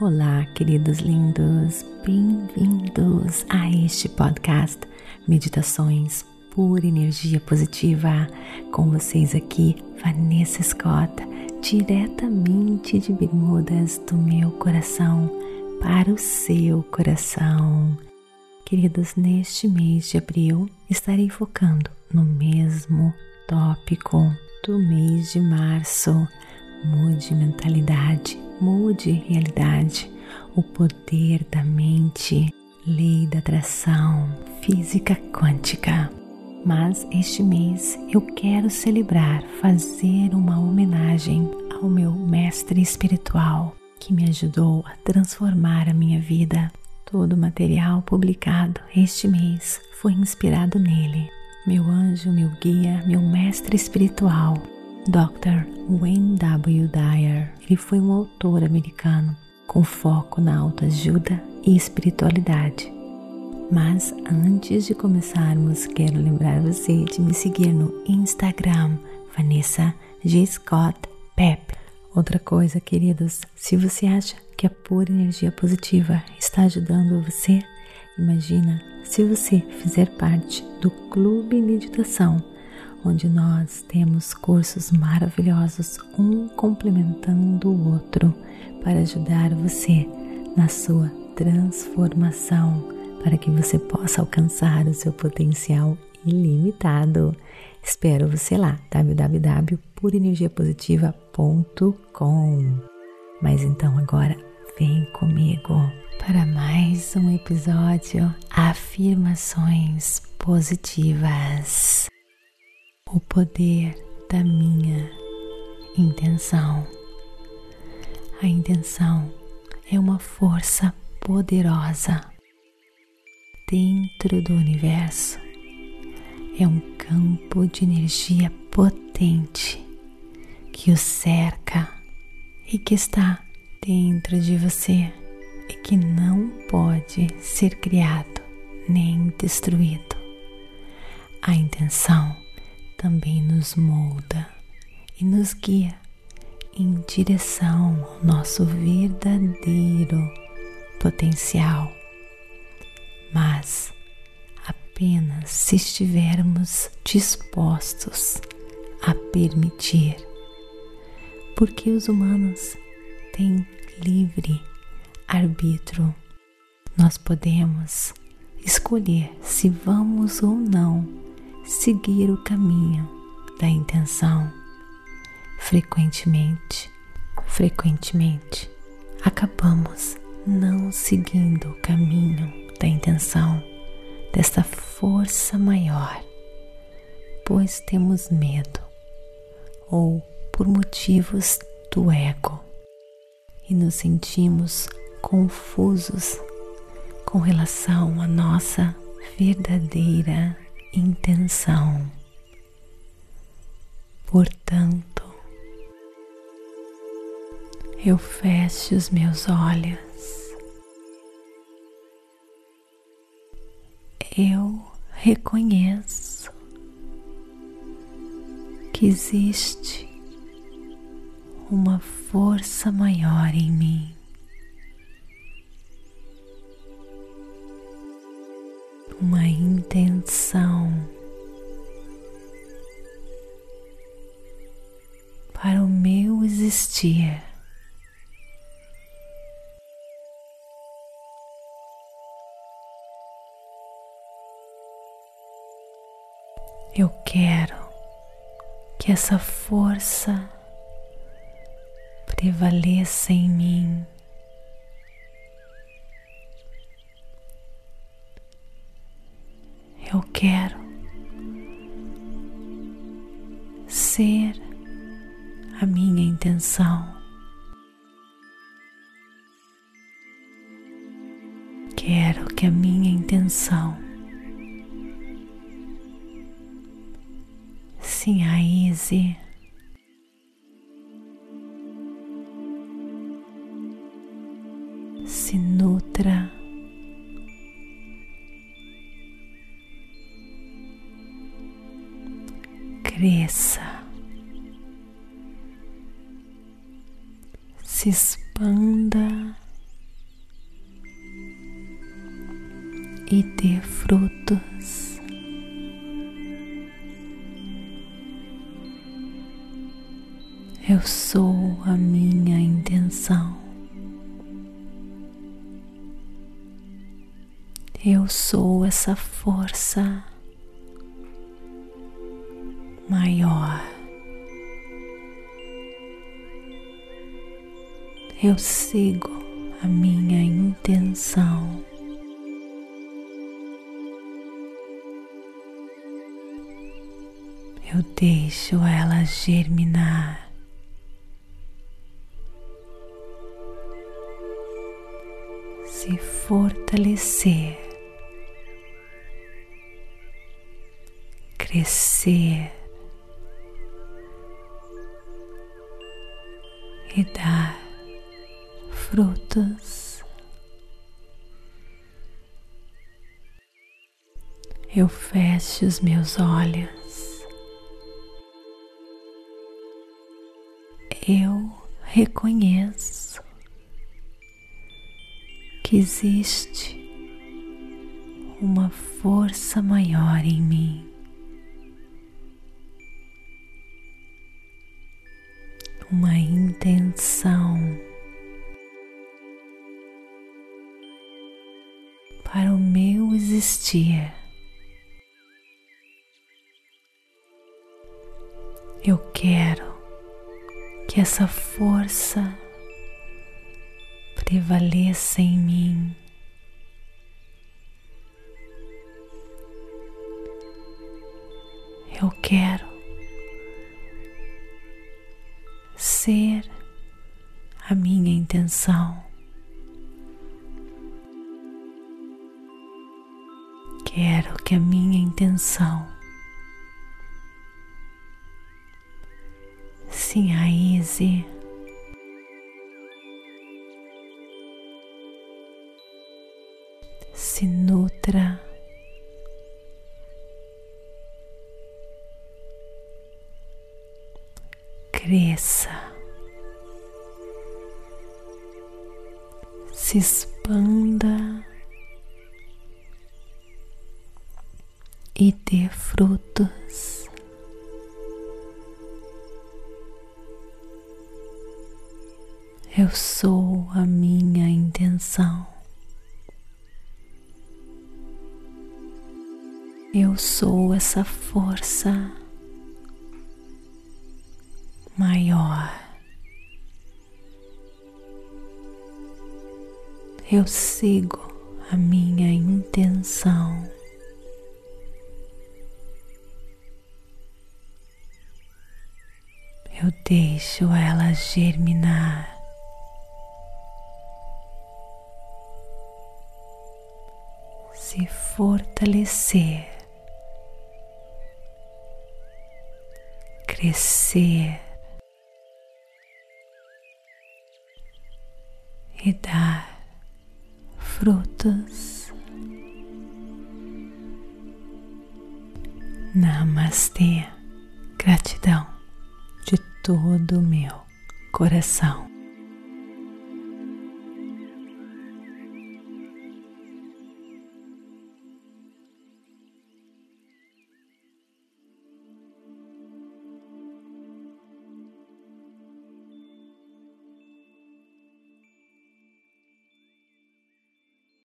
Olá, queridos lindos, bem-vindos a este podcast Meditações por Energia Positiva. Com vocês aqui, Vanessa Scott, diretamente de Bermudas do meu coração para o seu coração. Queridos, neste mês de abril estarei focando no mesmo tópico do mês de março. Mude mentalidade Mude realidade, o poder da mente, lei da atração, física quântica. Mas este mês eu quero celebrar, fazer uma homenagem ao meu mestre espiritual que me ajudou a transformar a minha vida. Todo o material publicado este mês foi inspirado nele. Meu anjo, meu guia, meu mestre espiritual Dr. Wayne W. Dyer. Ele foi um autor americano com foco na autoajuda e espiritualidade. Mas antes de começarmos, quero lembrar você de me seguir no Instagram, Vanessa G. Scott Pep. Outra coisa, queridos, se você acha que a pura energia positiva está ajudando você, imagina se você fizer parte do Clube Meditação onde nós temos cursos maravilhosos, um complementando o outro, para ajudar você na sua transformação, para que você possa alcançar o seu potencial ilimitado. Espero você lá, www.purenergiapositiva.com. Mas então agora vem comigo para mais um episódio Afirmações Positivas o poder da minha intenção. A intenção é uma força poderosa dentro do universo. É um campo de energia potente que o cerca e que está dentro de você e que não pode ser criado nem destruído. A intenção também nos molda e nos guia em direção ao nosso verdadeiro potencial, mas apenas se estivermos dispostos a permitir, porque os humanos têm livre arbítrio. Nós podemos escolher se vamos ou não seguir o caminho da intenção. Frequentemente, frequentemente, acabamos não seguindo o caminho da intenção desta força maior, pois temos medo ou por motivos do ego e nos sentimos confusos com relação à nossa verdadeira intenção. Portanto, eu fecho os meus olhos, eu reconheço que existe uma força maior em mim. Uma intenção para o meu existir. Eu quero que essa força prevaleça em mim. Quero ser a minha intenção. Quero que a minha intenção se enraize se nutra cresça, se expanda e dê frutos. Eu sou a minha intenção. Eu sou essa força maior. Eu sigo a minha intenção. Eu deixo ela germinar. Se fortalecer. crescer e dar frutos. Eu fecho os meus olhos. Eu reconheço que existe uma força maior em mim. Uma intenção para o meu existir. Eu quero que essa força prevaleça em mim. Eu quero ser a minha intenção. Quero que a minha intenção se enraize se nutra. Cresça, se expanda e dê frutos. Eu sou a minha intenção. Eu sou essa força maior. Eu sigo a minha intenção. Eu deixo ela germinar. Se fortalecer, crescer. e dar frutos. Namastê, gratidão de todo o meu coração.